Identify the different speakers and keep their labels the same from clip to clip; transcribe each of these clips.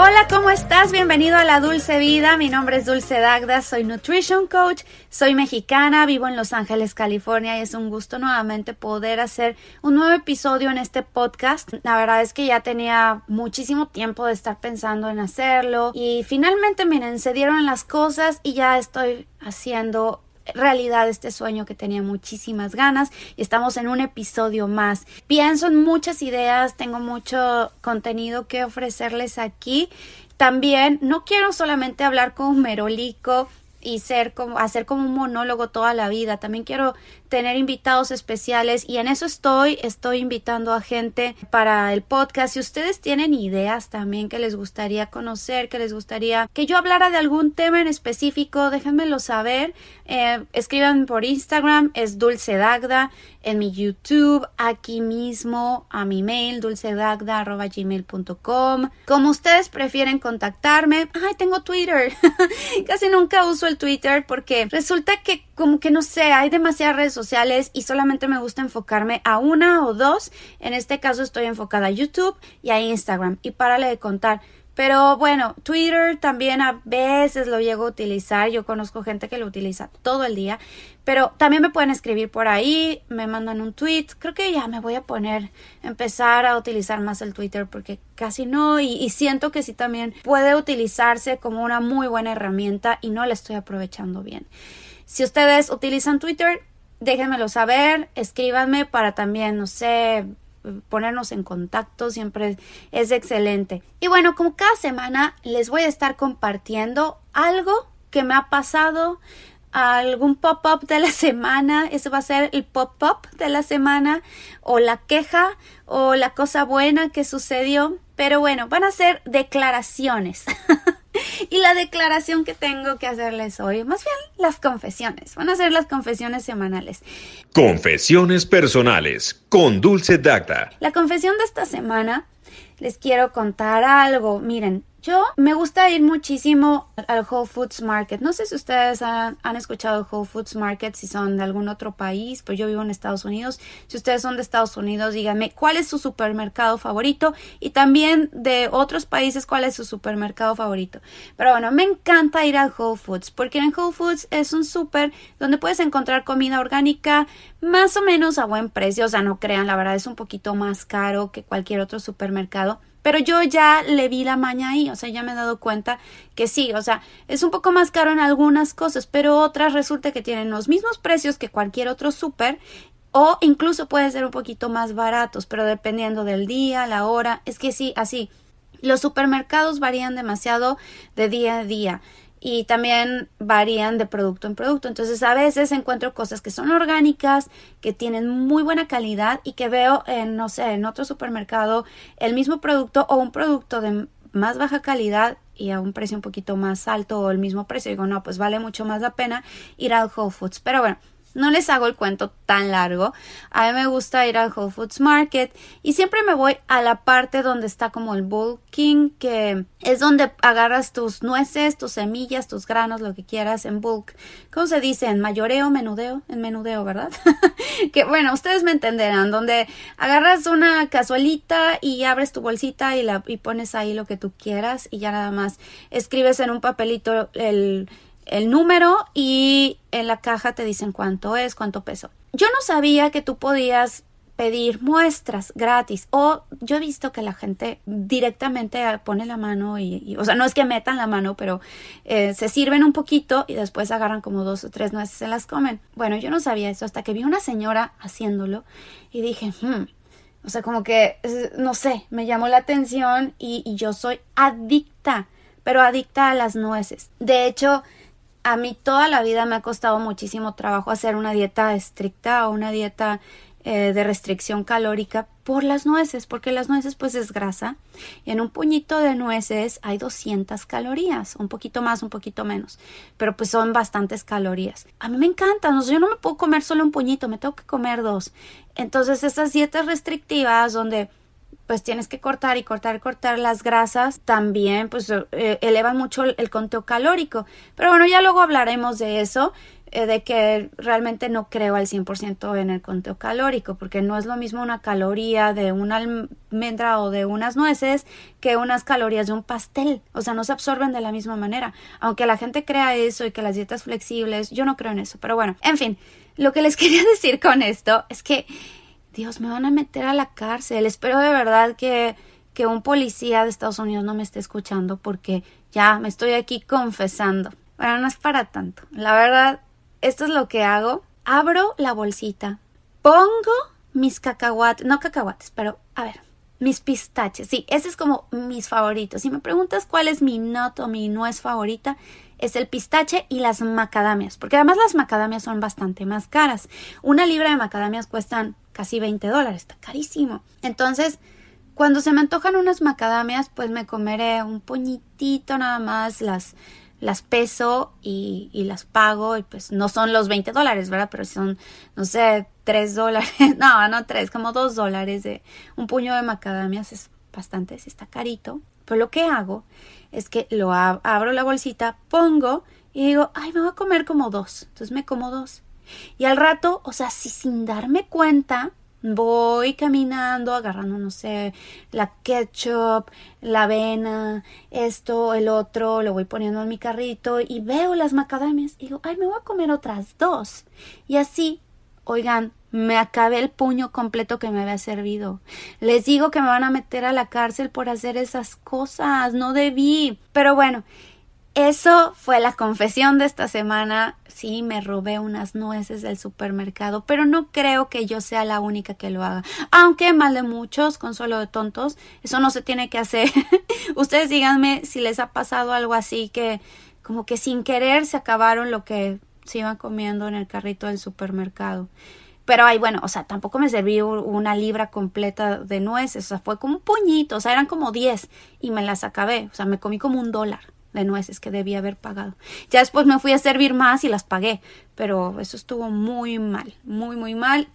Speaker 1: Hola, ¿cómo estás? Bienvenido a la Dulce Vida. Mi nombre es Dulce Dagda, soy Nutrition Coach, soy mexicana, vivo en Los Ángeles, California y es un gusto nuevamente poder hacer un nuevo episodio en este podcast. La verdad es que ya tenía muchísimo tiempo de estar pensando en hacerlo y finalmente, miren, se dieron las cosas y ya estoy haciendo realidad este sueño que tenía muchísimas ganas y estamos en un episodio más. Pienso en muchas ideas, tengo mucho contenido que ofrecerles aquí. También no quiero solamente hablar con merolico y ser como hacer como un monólogo toda la vida. También quiero tener invitados especiales y en eso estoy, estoy invitando a gente para el podcast. Si ustedes tienen ideas también que les gustaría conocer, que les gustaría que yo hablara de algún tema en específico, déjenmelo saber. Eh, escriban por Instagram, es Dulce Dagda, en mi YouTube, aquí mismo, a mi mail, dulcedagda.gmail.com. Como ustedes prefieren contactarme, ay, tengo Twitter. Casi nunca uso el Twitter porque resulta que como que no sé, hay demasiadas redes sociales y solamente me gusta enfocarme a una o dos. En este caso estoy enfocada a YouTube y a Instagram. Y párale de contar. Pero bueno, Twitter también a veces lo llego a utilizar. Yo conozco gente que lo utiliza todo el día. Pero también me pueden escribir por ahí, me mandan un tweet. Creo que ya me voy a poner, empezar a utilizar más el Twitter porque casi no. Y, y siento que sí también puede utilizarse como una muy buena herramienta y no la estoy aprovechando bien. Si ustedes utilizan Twitter, déjenmelo saber, escríbanme para también, no sé, ponernos en contacto, siempre es excelente. Y bueno, como cada semana les voy a estar compartiendo algo que me ha pasado, algún pop-up de la semana, ese va a ser el pop-up de la semana, o la queja, o la cosa buena que sucedió, pero bueno, van a ser declaraciones. y la declaración que tengo que hacerles hoy, más bien las confesiones, van a ser las confesiones semanales.
Speaker 2: Confesiones personales con Dulce Dacta.
Speaker 1: La confesión de esta semana les quiero contar algo. Miren, yo me gusta ir muchísimo al Whole Foods Market. No sé si ustedes han, escuchado Whole Foods Market, si son de algún otro país, pues yo vivo en Estados Unidos. Si ustedes son de Estados Unidos, díganme cuál es su supermercado favorito y también de otros países cuál es su supermercado favorito. Pero bueno, me encanta ir al Whole Foods porque en Whole Foods es un super donde puedes encontrar comida orgánica más o menos a buen precio. O sea, no crean, la verdad es un poquito más caro que cualquier otro supermercado pero yo ya le vi la maña ahí, o sea, ya me he dado cuenta que sí, o sea, es un poco más caro en algunas cosas, pero otras resulta que tienen los mismos precios que cualquier otro súper o incluso pueden ser un poquito más baratos, pero dependiendo del día, la hora, es que sí, así. Los supermercados varían demasiado de día a día y también varían de producto en producto. Entonces a veces encuentro cosas que son orgánicas, que tienen muy buena calidad y que veo en, no sé, en otro supermercado el mismo producto o un producto de más baja calidad y a un precio un poquito más alto o el mismo precio. Digo, no, pues vale mucho más la pena ir al Whole Foods. Pero bueno, no les hago el cuento tan largo. A mí me gusta ir al Whole Foods Market y siempre me voy a la parte donde está como el bulking, que es donde agarras tus nueces, tus semillas, tus granos, lo que quieras en bulk. ¿Cómo se dice? En mayoreo, menudeo, en menudeo, ¿verdad? que bueno, ustedes me entenderán, donde agarras una cazuelita y abres tu bolsita y la y pones ahí lo que tú quieras y ya nada más escribes en un papelito el el número y en la caja te dicen cuánto es, cuánto peso. Yo no sabía que tú podías pedir muestras gratis o yo he visto que la gente directamente pone la mano y, o sea no es que metan la mano pero eh, se sirven un poquito y después agarran como dos o tres nueces y se las comen. Bueno yo no sabía eso hasta que vi una señora haciéndolo y dije hmm", o sea como que no sé me llamó la atención y, y yo soy adicta pero adicta a las nueces. De hecho a mí toda la vida me ha costado muchísimo trabajo hacer una dieta estricta o una dieta eh, de restricción calórica por las nueces, porque las nueces pues es grasa y en un puñito de nueces hay 200 calorías, un poquito más, un poquito menos, pero pues son bastantes calorías. A mí me encantan, yo no me puedo comer solo un puñito, me tengo que comer dos. Entonces esas dietas restrictivas donde pues tienes que cortar y cortar y cortar las grasas, también pues eh, elevan mucho el, conteo calórico. Pero bueno, ya luego hablaremos de eso, eh, de que realmente no creo al 100% en el conteo calórico, porque no es lo mismo una caloría de una almendra o de unas nueces que unas calorías de un pastel. O sea, no se absorben de la misma manera. Aunque la gente crea eso y que las dietas flexibles, yo no creo en eso. Pero bueno, en fin, lo que les quería decir con esto es que Dios, me van a meter a la cárcel. Espero de verdad que, que un policía de Estados Unidos no me esté escuchando porque ya me estoy aquí confesando. Bueno, no es para tanto. La verdad, esto es lo que hago. Abro la bolsita, pongo mis cacahuates, no cacahuates, pero a ver, mis pistaches. Sí, ese es como mis favoritos. Si me preguntas cuál es mi nut o mi nuez favorita, es el pistache y las macadamias, porque además las macadamias son bastante más caras. Una libra de macadamias cuestan casi 20 dólares, está carísimo. Entonces, cuando se me antojan unas macadamias, pues me comeré un puñitito nada más, las, las peso y, las pago y pues no son los 20 dólares, ¿verdad? Pero son, no sé, 3 dólares, no, no 3, como 2 dólares de un puño de macadamias, es bastante, sí está carito. Pero lo que hago es que lo abro la bolsita, pongo y digo, ay, me voy a comer como dos. Entonces me como dos. Y al rato, o sea, si sin darme cuenta, voy caminando, agarrando, no sé, la ketchup, la avena, esto, el otro, lo voy poniendo en mi carrito y veo las macadamias y digo, ay, me voy a comer otras dos. Y así, oigan, me acabé el puño completo que me había servido. Les digo que me van a meter a la cárcel por hacer esas cosas. No debí. Pero bueno, eso fue la confesión de esta semana. Sí, me robé unas nueces del supermercado, pero no creo que yo sea la única que lo haga. Aunque mal de muchos, consuelo de tontos, eso no se tiene que hacer. Ustedes díganme si les ha pasado algo así que como que sin querer se acabaron lo que se iban comiendo en el carrito del supermercado. Pero ay, bueno, o sea, tampoco me serví una libra completa de nueces, o sea, fue como un puñito, o sea, eran como 10 y me las acabé, o sea, me comí como un dólar de nueces que debía haber pagado. Ya después me fui a servir más y las pagué, pero eso estuvo muy mal, muy, muy mal.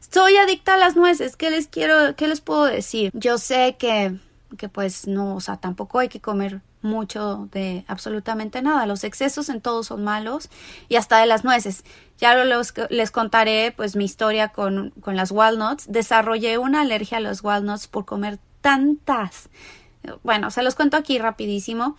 Speaker 1: Soy adicta a las nueces, ¿qué les quiero, qué les puedo decir? Yo sé que, que pues no, o sea, tampoco hay que comer mucho de absolutamente nada. Los excesos en todo son malos y hasta de las nueces. Ya los, les contaré pues mi historia con, con las walnuts. Desarrollé una alergia a los walnuts por comer tantas. Bueno, se los cuento aquí rapidísimo.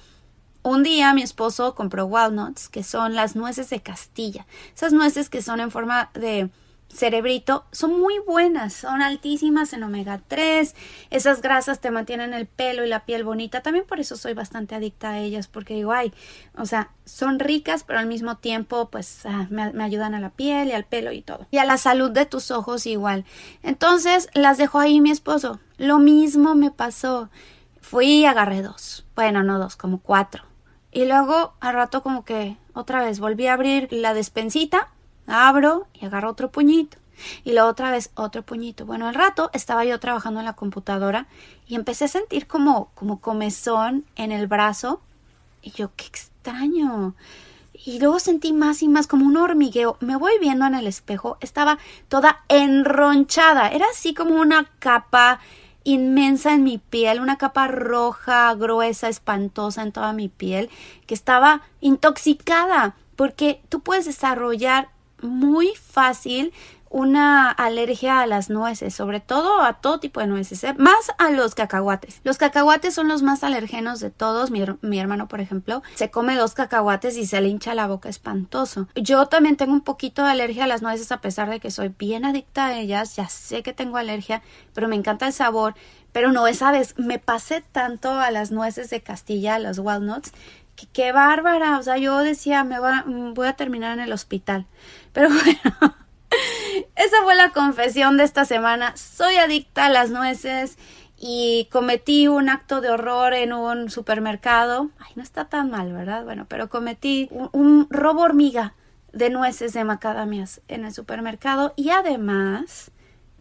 Speaker 1: Un día mi esposo compró walnuts, que son las nueces de Castilla. Esas nueces que son en forma de cerebrito son muy buenas, son altísimas en omega 3, esas grasas te mantienen el pelo y la piel bonita, también por eso soy bastante adicta a ellas, porque digo, ay, o sea, son ricas, pero al mismo tiempo, pues ah, me, ayudan a la piel y al pelo y todo. Y a la salud de tus ojos igual. Entonces las dejó ahí mi esposo. Lo mismo me pasó. Fui y agarré dos. Bueno, no dos, como cuatro. Y luego al rato como que otra vez volví a abrir la despensita, abro y agarro otro puñito. Y luego otra vez otro puñito. Bueno, al rato estaba yo trabajando en la computadora y empecé a sentir como, como comezón en el brazo. Y yo, qué extraño. Y luego sentí más y más como un hormigueo. Me voy viendo en el espejo. Estaba toda enronchada. Era así como una capa inmensa en mi piel, una capa roja, gruesa, espantosa en toda mi piel, que estaba intoxicada, porque tú puedes desarrollar muy fácil una alergia a las nueces, sobre todo a todo tipo de nueces, ¿eh? más a los cacahuates. Los cacahuates son los más alergenos de todos. Mi, mi, hermano, por ejemplo, se come dos cacahuates y se le hincha la boca espantoso. Yo también tengo un poquito de alergia a las nueces a pesar de que soy bien adicta a ellas. Ya sé que tengo alergia, pero me encanta el sabor. Pero no, esa vez me pasé tanto a las nueces de Castilla, a los walnuts, qué bárbara. O sea, yo decía, me voy a terminar en el hospital. Pero bueno. Esa fue la confesión de esta semana. Soy adicta a las nueces y cometí un acto de horror en un supermercado. Ay, no está tan mal, ¿verdad? Bueno, pero cometí un, robo hormiga de nueces de macadamias en el supermercado y además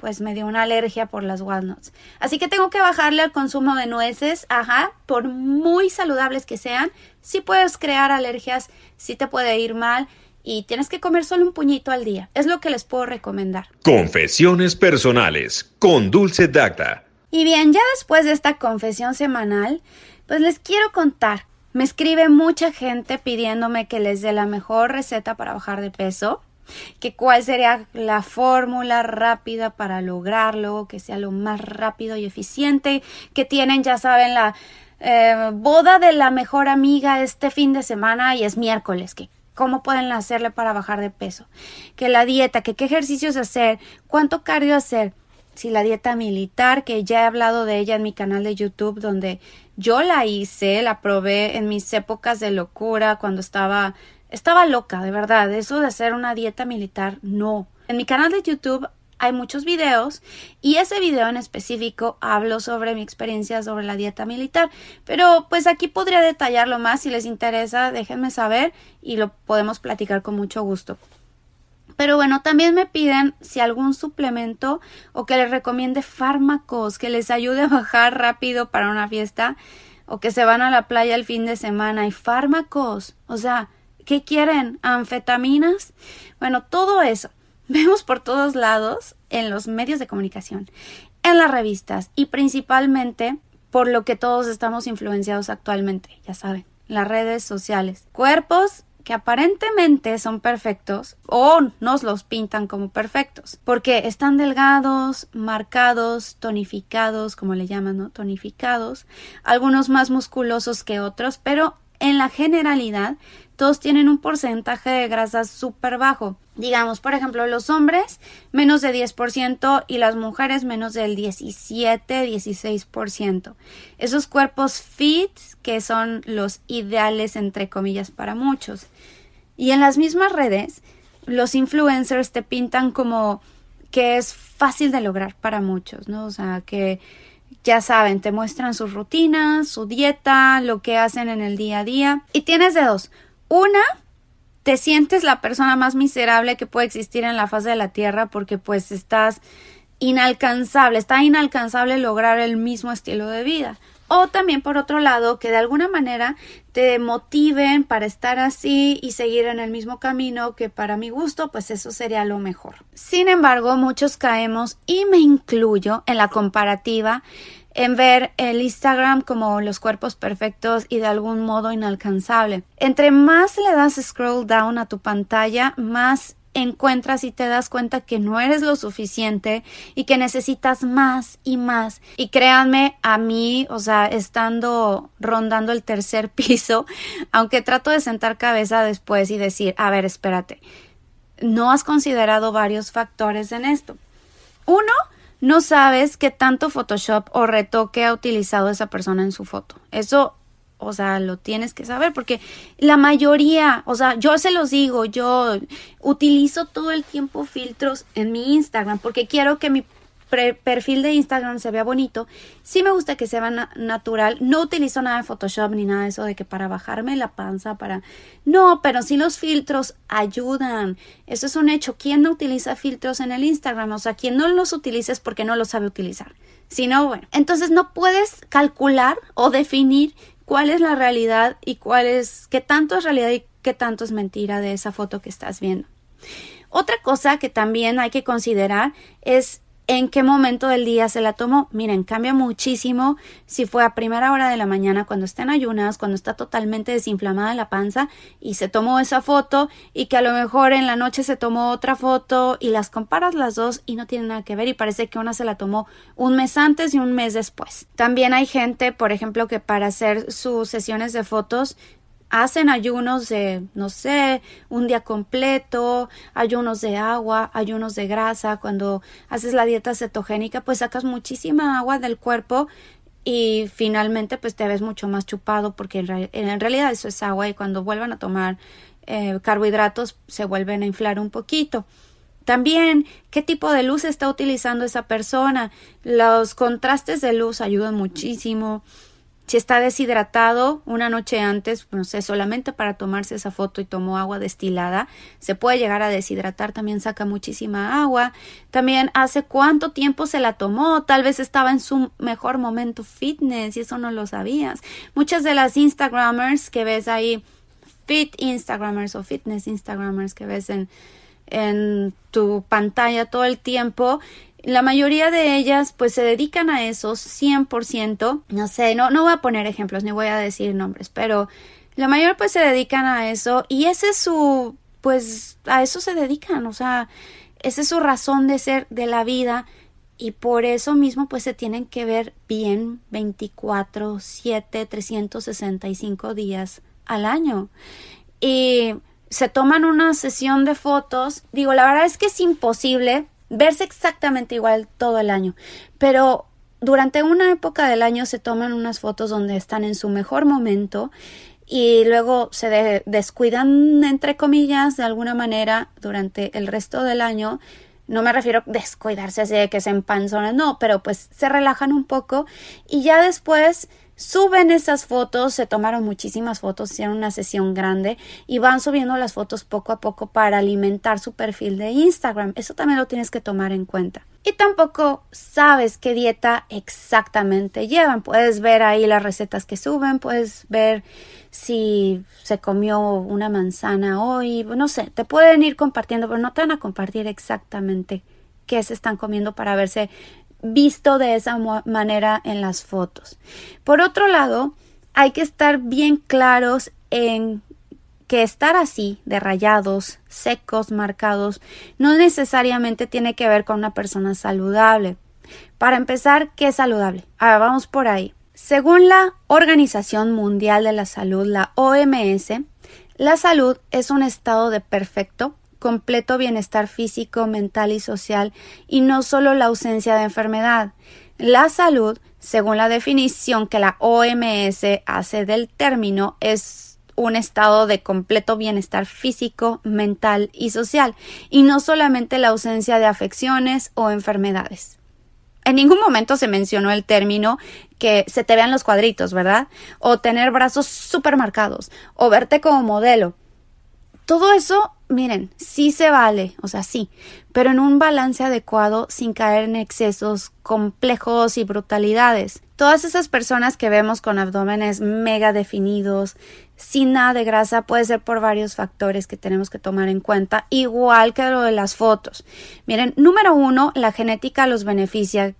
Speaker 1: pues me dio una alergia por las walnuts. Así que tengo que bajarle al consumo de nueces, ajá, por muy saludables que sean, sí puedes crear alergias, sí te puede ir mal y tienes que comer solo un puñito al día. Es lo que les puedo recomendar.
Speaker 2: Confesiones personales con Dulce Dacta.
Speaker 1: Y bien, ya después de esta confesión semanal, pues les quiero contar. Me escribe mucha gente pidiéndome que les dé la mejor receta para bajar de peso que cuál sería la fórmula rápida para lograrlo, que sea lo más rápido y eficiente, que tienen, ya saben, la eh, boda de la mejor amiga este fin de semana y es miércoles, que cómo pueden hacerle para bajar de peso, que la dieta, que qué ejercicios hacer, cuánto cardio hacer, si la dieta militar, que ya he hablado de ella en mi canal de YouTube, donde yo la hice, la probé en mis épocas de locura, cuando estaba estaba loca, de verdad. Eso de hacer una dieta militar, no. En mi canal de YouTube hay muchos videos y ese video en específico hablo sobre mi experiencia sobre la dieta militar. Pero pues aquí podría detallarlo más si les interesa, déjenme saber y lo podemos platicar con mucho gusto. Pero bueno, también me piden si algún suplemento o que les recomiende fármacos que les ayude a bajar rápido para una fiesta o que se van a la playa el fin de semana y fármacos. O sea, ¿Qué quieren? ¿Anfetaminas? Bueno, todo eso. Vemos por todos lados en los medios de comunicación, en las revistas y principalmente por lo que todos estamos influenciados actualmente, ya saben, las redes sociales. Cuerpos que aparentemente son perfectos o nos los pintan como perfectos, porque están delgados, marcados, tonificados, como le llaman, ¿no? Tonificados, algunos más musculosos que otros, pero en la generalidad todos tienen un porcentaje de grasa súper bajo. Digamos, por ejemplo, los hombres menos de 10% y las mujeres menos del 17-16%. Esos cuerpos fit que son los ideales entre comillas para muchos. Y en las mismas redes, los influencers te pintan como que es fácil de lograr para muchos, ¿no? O sea, que ya saben, te muestran sus rutinas, su dieta, lo que hacen en el día a día. Y tienes de dos. Una, te sientes la persona más miserable que puede existir en la faz de la Tierra porque pues estás inalcanzable, está inalcanzable lograr el mismo estilo de vida. O también por otro lado, que de alguna manera te motiven para estar así y seguir en el mismo camino que para mi gusto, pues eso sería lo mejor. Sin embargo, muchos caemos, y me incluyo, en la comparativa en ver el Instagram como los cuerpos perfectos y de algún modo inalcanzable. Entre más le das scroll down a tu pantalla, más encuentras y te das cuenta que no eres lo suficiente y que necesitas más y más. Y créanme, a mí, o sea, estando rondando el tercer piso, aunque trato de sentar cabeza después y decir, a ver, espérate, no has considerado varios factores en esto. Uno, no sabes qué tanto Photoshop o retoque ha utilizado esa persona en su foto. Eso o sea, lo tienes que saber porque la mayoría, o sea, yo se los digo, yo utilizo todo el tiempo filtros en mi Instagram porque quiero que mi perfil de Instagram se vea bonito. Sí me gusta que sea natural. No utilizo nada de Photoshop ni nada de eso de que para bajarme la panza, para... No, pero sí los filtros ayudan. Eso es un hecho. ¿Quién no utiliza filtros en el Instagram? O sea, quien no los utiliza es porque no los sabe utilizar. Si no, bueno. Entonces no puedes calcular o definir cuál es la realidad y cuál es, qué tanto es realidad y qué tanto es mentira de esa foto que estás viendo. Otra cosa que también hay que considerar es en qué momento del día se la tomó. Miren, cambia muchísimo si fue a primera hora de la mañana cuando está en ayunas, cuando está totalmente desinflamada la panza y se tomó esa foto y que a lo mejor en la noche se tomó otra foto y las comparas las dos y no tienen nada que ver y parece que una se la tomó un mes antes y un mes después. También hay gente, por ejemplo, que para hacer sus sesiones de fotos hacen ayunos de, no sé, un día completo, ayunos de agua, ayunos de grasa. Cuando haces la dieta cetogénica, pues sacas muchísima agua del cuerpo y finalmente pues te ves mucho más chupado porque en, realidad eso es agua y cuando vuelvan a tomar eh, carbohidratos se vuelven a inflar un poquito. También, ¿qué tipo de luz está utilizando esa persona? Los contrastes de luz ayudan muchísimo Si está deshidratado una noche antes, no sé, solamente para tomarse esa foto y tomó agua destilada, se puede llegar a deshidratar, también saca muchísima agua. También hace cuánto tiempo se la tomó, tal vez estaba en su mejor momento fitness y eso no lo sabías. Muchas de las Instagramers que ves ahí, fit Instagramers o fitness Instagramers que ves en, en tu pantalla todo el tiempo, la mayoría de ellas pues se dedican a eso 100%. No sé, no, no voy a poner ejemplos ni voy a decir nombres, pero la mayoría pues se dedican a eso y ese es su, pues a eso se dedican, o sea, esa es su razón de ser de la vida y por eso mismo pues se tienen que ver bien 24, 7, 365 días al año. Y se toman una sesión de fotos. Digo, la verdad es que es imposible verse exactamente igual todo el año, pero durante una época del año se toman unas fotos donde están en su mejor momento y luego se descuidan entre comillas de alguna manera durante el resto del año. No me refiero a descuidarse así de que se empanzonan, no, pero pues se relajan un poco y ya después suben esas fotos, se tomaron muchísimas fotos, hicieron una sesión grande y van subiendo las fotos poco a poco para alimentar su perfil de Instagram. Eso también lo tienes que tomar en cuenta. Y tampoco sabes qué dieta exactamente llevan. Puedes ver ahí las recetas que suben, puedes ver si se comió una manzana hoy, no sé, te pueden ir compartiendo, pero no te van a compartir exactamente qué se están comiendo para verse visto de esa manera en las fotos. Por otro lado, hay que estar bien claros en que estar así, de rayados, secos, marcados, no necesariamente tiene que ver con una persona saludable. Para empezar, ¿qué es saludable? Ahora vamos por ahí. Según la Organización Mundial de la Salud, la OMS, la salud es un estado de perfecto completo bienestar físico, mental y social y no solo la ausencia de enfermedad. La salud, según la definición que la OMS hace del término, es un estado de completo bienestar físico, mental y social, y no solamente la ausencia de afecciones o enfermedades. En ningún momento se mencionó el término que se te vean los cuadritos, ¿verdad? O tener brazos súper marcados, o verte como modelo. Todo eso miren, sí se vale, o sea, sí, pero en un balance adecuado sin caer en excesos complejos y brutalidades. Todas esas personas que vemos con abdómenes mega definidos, sin nada de grasa, puede ser por varios factores que tenemos que tomar en cuenta, igual que lo de las fotos. Miren, número uno, la genética los beneficia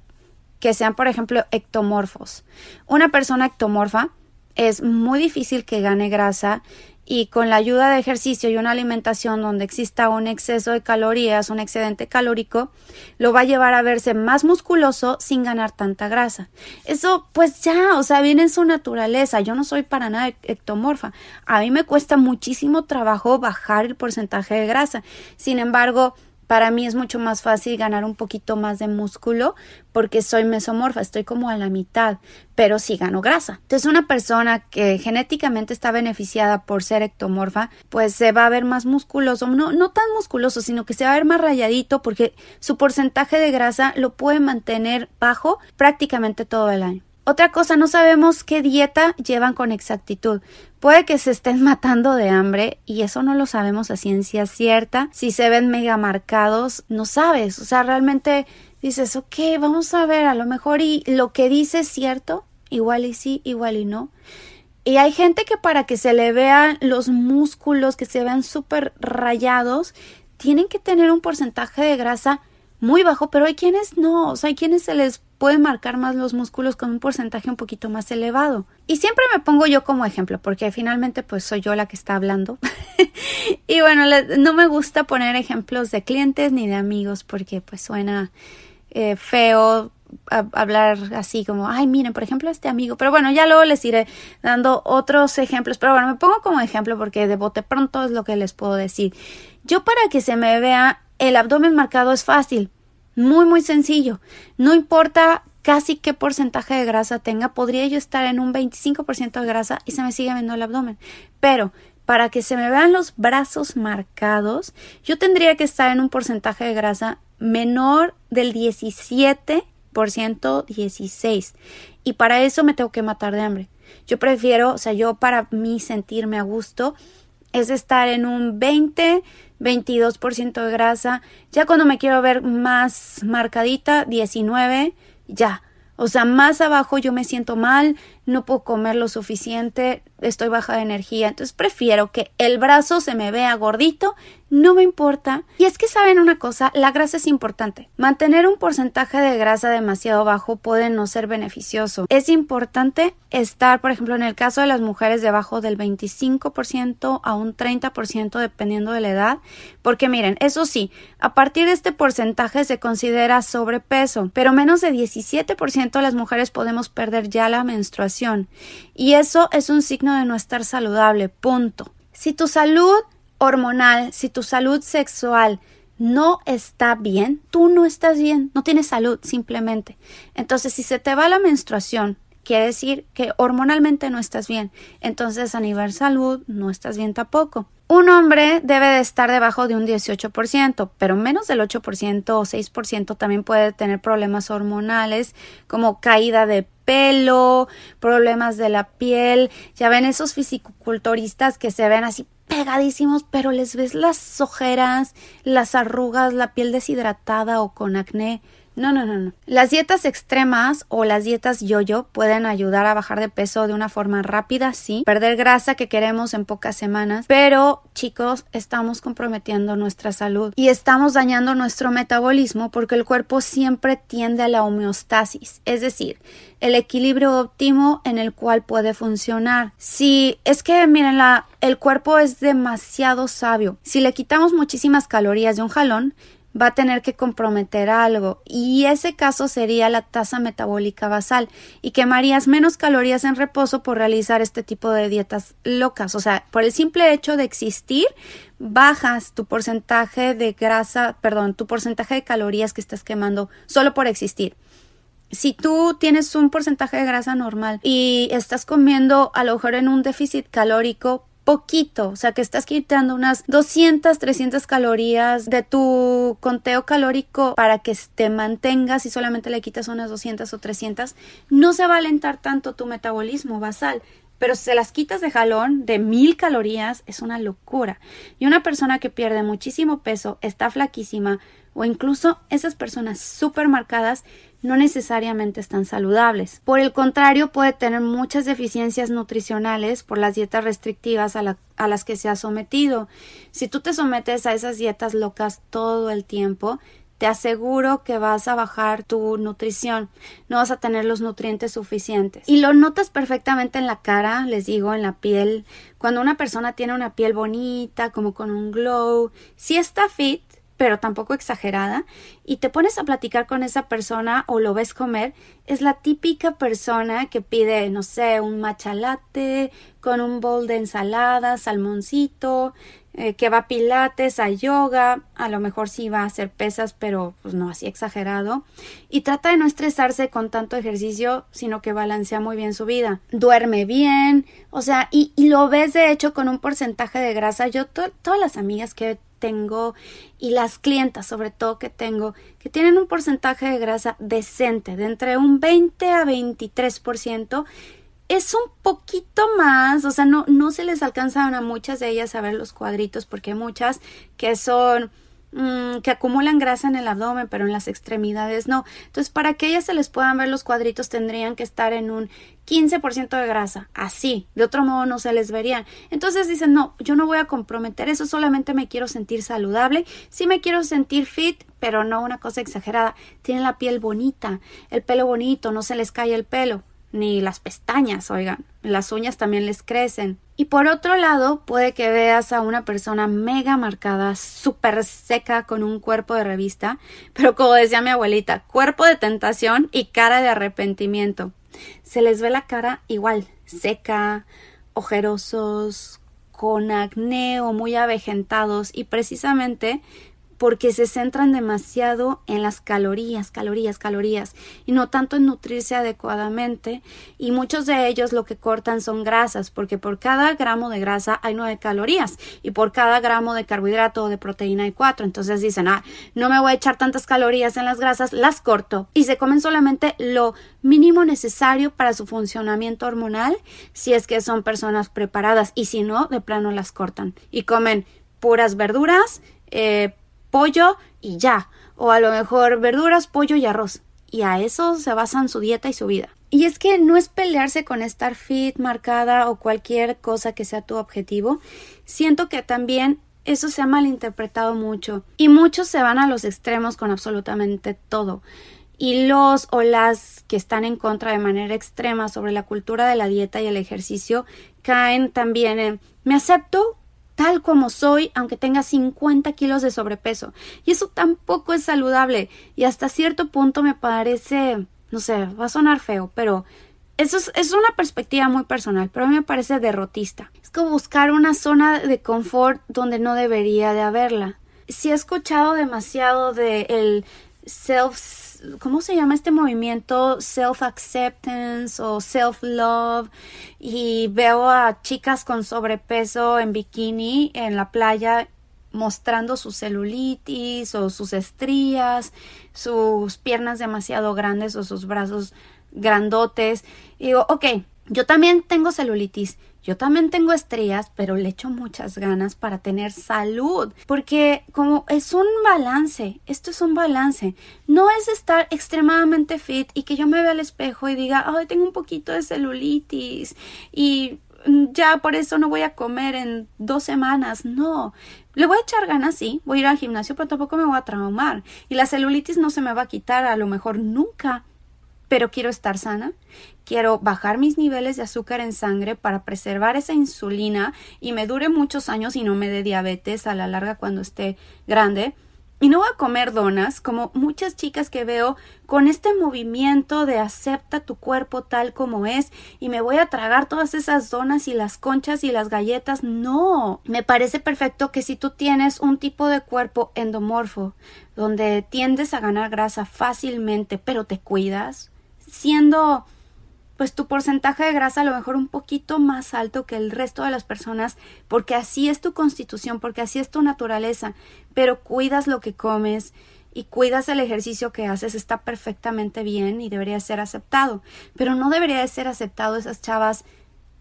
Speaker 1: que sean, por ejemplo, ectomorfos. Una persona ectomorfa es muy difícil que gane grasa y con la ayuda de ejercicio y una alimentación donde exista un exceso de calorías, un excedente calórico, lo va a llevar a verse más musculoso sin ganar tanta grasa. Eso pues ya, o sea, viene en su naturaleza. Yo no soy para nada ectomorfa. A mí me cuesta muchísimo trabajo bajar el porcentaje de grasa. Sin embargo, para mí es mucho más fácil ganar un poquito más de músculo porque soy mesomorfa, estoy como a la mitad, pero sí gano grasa. Entonces una persona que genéticamente está beneficiada por ser ectomorfa, pues se va a ver más musculoso, no, no tan musculoso, sino que se va a ver más rayadito porque su porcentaje de grasa lo puede mantener bajo prácticamente todo el año. Otra cosa, no sabemos qué dieta llevan con exactitud. Puede que se estén matando de hambre y eso no lo sabemos a ciencia cierta. Si se ven mega marcados, no sabes. O sea, realmente dices, ok, vamos a ver, a lo mejor y lo que dice es cierto, igual y sí, igual y no. Y hay gente que para que se le vean los músculos, que se vean súper rayados, tienen que tener un porcentaje de grasa muy bajo, pero hay quienes no, o sea, hay quienes se les pueden marcar más los músculos con un porcentaje un poquito más elevado. Y siempre me pongo yo como ejemplo, porque finalmente pues soy yo la que está hablando. y bueno, no me gusta poner ejemplos de clientes ni de amigos porque pues suena eh, feo hablar así como, ay, miren, por ejemplo, este amigo. Pero bueno, ya luego les iré dando otros ejemplos. Pero bueno, me pongo como ejemplo porque de bote pronto es lo que les puedo decir. Yo para que se me vea el abdomen marcado es fácil, muy muy sencillo. No importa casi qué porcentaje de grasa tenga, podría yo estar en un 25% de grasa y se me sigue viendo el abdomen. Pero para que se me vean los brazos marcados, yo tendría que estar en un porcentaje de grasa menor del 17 16. Y para eso me tengo que matar de hambre. Yo prefiero, o sea, yo para mí sentirme a gusto es estar en un 20, 22% de grasa. Ya cuando me quiero ver más marcadita, 19, ya. O sea, más abajo yo me siento mal, no puedo comer lo suficiente, estoy baja de energía. Entonces prefiero que el brazo se me vea gordito, no me importa. Y es que saben una cosa, la grasa es importante. Mantener un porcentaje de grasa demasiado bajo puede no ser beneficioso. Es importante estar, por ejemplo, en el caso de las mujeres debajo del 25% a un 30% dependiendo de la edad, porque miren, eso sí, a partir de este porcentaje se considera sobrepeso, pero menos de 17% de las mujeres podemos perder ya la menstruación y eso es un signo de no estar saludable, punto. Si tu salud hormonal, si tu salud sexual no está bien, tú no estás bien, no tienes salud simplemente. Entonces, si se te va la menstruación, quiere decir que hormonalmente no estás bien. Entonces, a nivel salud, no estás bien tampoco. Un hombre debe de estar debajo de un 18%, pero menos del 8% o 6% también puede tener problemas hormonales como caída de pelo, problemas de la piel. Ya ven esos fisiculturistas que se ven así pegadísimos, pero les ves las ojeras, las arrugas, la piel deshidratada o con acné. No, no, no, no. Las dietas extremas o las dietas yo-yo pueden ayudar a bajar de peso de una forma rápida, sí, perder grasa que queremos en pocas semanas, pero chicos, estamos comprometiendo nuestra salud y estamos dañando nuestro metabolismo porque el cuerpo siempre tiende a la homeostasis, es decir, el equilibrio óptimo en el cual puede funcionar. Si es que miren, la, el cuerpo es demasiado sabio. Si le quitamos muchísimas calorías de un jalón, va a tener que comprometer algo y ese caso sería la tasa metabólica basal y quemarías menos calorías en reposo por realizar este tipo de dietas locas. O sea, por el simple hecho de existir, bajas tu porcentaje de grasa, perdón, tu porcentaje de calorías que estás quemando solo por existir. Si tú tienes un porcentaje de grasa normal y estás comiendo a lo mejor en un déficit calórico, poquito, o sea que estás quitando unas 200, 300 calorías de tu conteo calórico para que te mantengas y solamente le quitas unas 200 o 300, no se va a alentar tanto tu metabolismo basal. Pero si se las quitas de jalón de mil calorías, es una locura. Y una persona que pierde muchísimo peso, está flaquísima, o incluso esas personas súper marcadas, no necesariamente están saludables. Por el contrario, puede tener muchas deficiencias nutricionales por las dietas restrictivas a, las que se ha sometido. Si tú te sometes a esas dietas locas todo el tiempo, te aseguro que vas a bajar tu nutrición, no vas a tener los nutrientes suficientes. Y lo notas perfectamente en la cara, les digo, en la piel. Cuando una persona tiene una piel bonita, como con un glow, si está fit, pero tampoco exagerada, y te pones a platicar con esa persona o lo ves comer, es la típica persona que pide, no sé, un matcha latte con un bol de ensalada, salmoncito, eh, que va a pilates, a yoga, a lo mejor sí va a hacer pesas, pero pues no así exagerado, y trata de no estresarse con tanto ejercicio, sino que balancea muy bien su vida. Duerme bien, o sea, y, y lo ves de hecho con un porcentaje de grasa. Yo, todas las amigas que tengo y las clientas sobre todo que tengo que tienen un porcentaje de grasa decente de entre un 20 a 23% es un poquito más, o sea, no, no se les alcanzan a muchas de ellas a ver los cuadritos porque hay muchas que son Mm, que acumulan grasa en el abdomen, pero en las extremidades no. Entonces, para que ellas se les puedan ver los cuadritos, tendrían que estar en un 15% de grasa, así, de otro modo no se les verían. Entonces dicen, no, yo no voy a comprometer eso, solamente me quiero sentir saludable, sí me quiero sentir fit, pero no una cosa exagerada. Tienen la piel bonita, el pelo bonito, no se les cae el pelo ni las pestañas, oigan, las uñas también les crecen. Y por otro lado, puede que veas a una persona mega marcada, súper seca, con un cuerpo de revista, pero como decía mi abuelita, cuerpo de tentación y cara de arrepentimiento. Se les ve la cara igual, seca, ojerosos, con acné o muy avejentados y precisamente porque se centran demasiado en las calorías, calorías, calorías y no tanto en nutrirse adecuadamente y muchos de ellos lo que cortan son grasas porque por cada gramo de grasa hay nueve calorías y por cada gramo de carbohidrato o de proteína hay cuatro. Entonces dicen ah no me voy a echar tantas calorías en las grasas las corto y se comen solamente lo mínimo necesario para su funcionamiento hormonal si es que son personas preparadas y si no de plano las cortan y comen puras verduras eh, pollo y ya. O a lo mejor verduras, pollo y arroz. Y a eso se basan su dieta y su vida. Y es que no es pelearse con estar fit, marcada o cualquier cosa que sea tu objetivo. Siento que también eso se ha malinterpretado mucho. Y muchos se van a los extremos con absolutamente todo. Y los o las que están en contra de manera extrema sobre la cultura de la dieta y el ejercicio caen también en me acepto tal como soy, aunque tenga 50 kilos de sobrepeso. Y eso tampoco es saludable. Y hasta cierto punto me parece, no sé, va a sonar feo, pero eso es, una perspectiva muy personal, pero a mí me parece derrotista. Es como buscar una zona de confort donde no debería de haberla. Si he escuchado demasiado de el self ¿cómo se llama este movimiento? Self-acceptance o self-love. Y veo a chicas con sobrepeso en bikini en la playa mostrando su celulitis o sus estrías, sus piernas demasiado grandes o sus brazos grandotes. Y digo, ok, yo también tengo celulitis yo también tengo estrías, pero le echo muchas ganas para tener salud, porque como es un balance, esto es un balance, no es estar extremadamente fit y que yo me vea al espejo y diga, ay, tengo un poquito de celulitis y ya por eso no voy a comer en dos semanas, no. Le voy a echar ganas, sí, voy a ir al gimnasio, pero tampoco me voy a traumar. Y la celulitis no se me va a quitar a lo mejor nunca, pero quiero estar sana, quiero bajar mis niveles de azúcar en sangre para preservar esa insulina y me dure muchos años y no me dé diabetes a la larga cuando esté grande. Y no voy a comer donas como muchas chicas que veo con este movimiento de acepta tu cuerpo tal como es y me voy a tragar todas esas donas y las conchas y las galletas. No, me parece perfecto que si tú tienes un tipo de cuerpo endomorfo donde tiendes a ganar grasa fácilmente pero te cuidas, siendo pues tu porcentaje de grasa a lo mejor un poquito más alto que el resto de las personas, porque así es tu constitución, porque así es tu naturaleza, pero cuidas lo que comes y cuidas el ejercicio que haces, está perfectamente bien y debería ser aceptado, pero no debería de ser aceptado esas chavas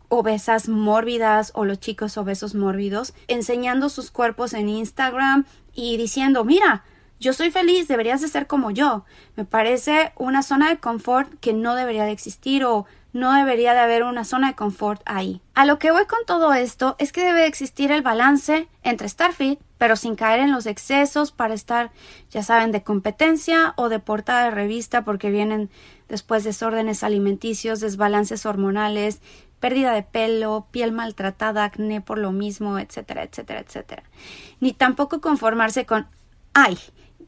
Speaker 1: obesas mórbidas o los chicos obesos mórbidos enseñando sus cuerpos en Instagram y diciendo, mira, yo soy feliz, deberías de ser como yo. Me parece una zona de confort que no debería de existir o no debería de haber una zona de confort ahí. A lo que voy con todo esto es que debe existir el balance entre estar fit, pero sin caer en los excesos para estar, ya saben, de competencia o de portada de revista porque vienen después desórdenes alimenticios, desbalances hormonales, pérdida de pelo, piel maltratada, acné por lo mismo, etcétera, etcétera, etcétera. Ni tampoco conformarse con, ay,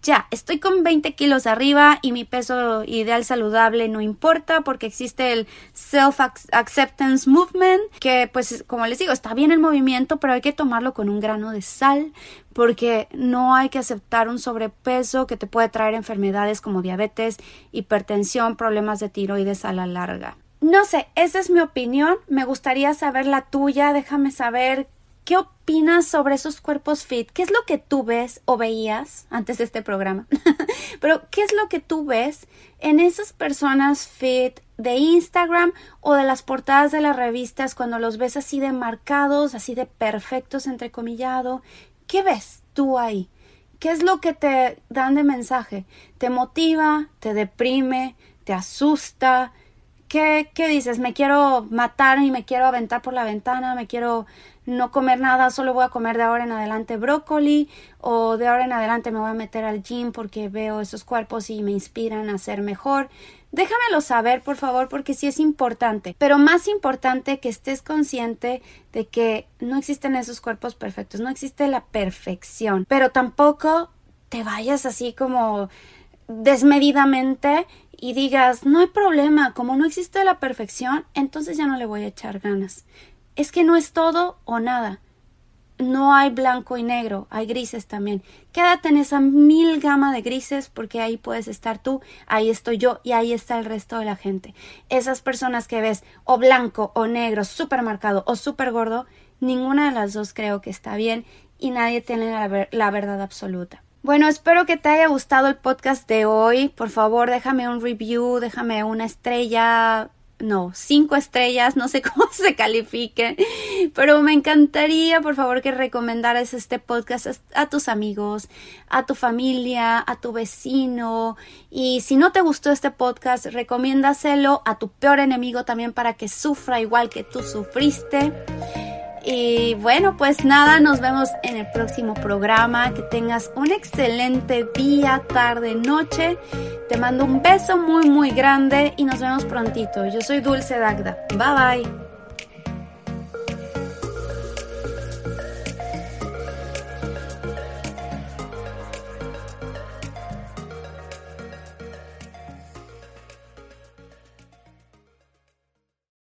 Speaker 1: ya, estoy con 20 kilos arriba y mi peso ideal saludable no importa porque existe el Self-Acceptance Movement, que pues como les digo, está bien el movimiento, pero hay que tomarlo con un grano de sal porque no hay que aceptar un sobrepeso que te puede traer enfermedades como diabetes, hipertensión, problemas de tiroides a la larga. No sé, esa es mi opinión. Me gustaría saber la tuya. Déjame saber ¿Qué opinas sobre esos cuerpos fit? ¿Qué es lo que tú ves o veías antes de este programa? Pero, ¿qué es lo que tú ves en esas personas fit de Instagram o de las portadas de las revistas cuando los ves así de marcados, así de perfectos, entrecomillado? ¿Qué ves tú ahí? ¿Qué es lo que te dan de mensaje? ¿Te motiva? ¿Te deprime? ¿Te asusta? ¿Qué, ¿Qué dices? ¿Me quiero matar y me quiero aventar por la ventana? ¿Me quiero no comer nada, solo voy a comer de ahora en adelante brócoli o de ahora en adelante me voy a meter al gym porque veo esos cuerpos y me inspiran a ser mejor. Déjamelo saber, por favor, porque sí es importante. Pero más importante que estés consciente de que no existen esos cuerpos perfectos, no existe la perfección. Pero tampoco te vayas así como desmedidamente y digas, no hay problema, como no existe la perfección, entonces ya no le voy a echar ganas es que no es todo o nada. no hay blanco y negro, hay grises también. Quédate en esa mil gama de grises porque ahí puedes estar tú, ahí estoy yo y ahí está el resto de la gente. Esas personas que ves o blanco o negro, súper marcado o súper gordo, ninguna de las dos creo que está bien y nadie tiene la, la verdad absoluta. Bueno, espero que te haya gustado el podcast de hoy. Por favor, déjame un review, déjame una estrella, no, cinco estrellas, no sé cómo se califique, pero me encantaría, por favor, que recomendaras este podcast a tus amigos, a tu familia, a tu vecino. Y si no te gustó este podcast, recomiéndaselo a tu peor enemigo también para que sufra igual que tú sufriste. Y bueno, pues nada, nos vemos en el próximo programa. Que tengas un excelente día, tarde, noche. Te mando un beso muy, muy grande y nos vemos prontito. Yo soy Dulce Dagda. Bye bye.